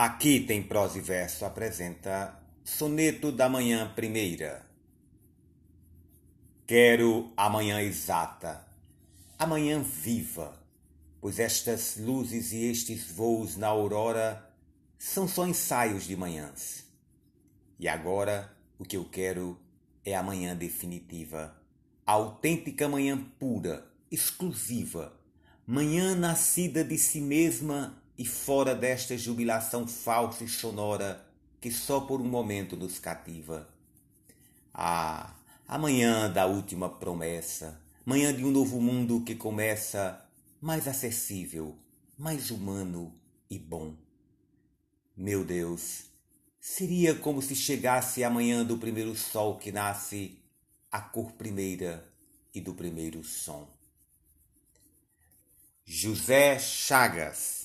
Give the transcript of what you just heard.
Aqui tem prosa e verso apresenta Soneto da Manhã Primeira. Quero a manhã exata, a manhã viva, pois estas luzes e estes voos na aurora são só ensaios de manhãs. E agora o que eu quero é a manhã definitiva, a autêntica manhã pura, exclusiva, manhã nascida de si mesma e fora desta jubilação falsa e sonora que só por um momento nos cativa. Ah, amanhã da última promessa, manhã de um novo mundo que começa mais acessível, mais humano e bom. Meu Deus, seria como se chegasse amanhã do primeiro sol que nasce, a cor primeira e do primeiro som. José Chagas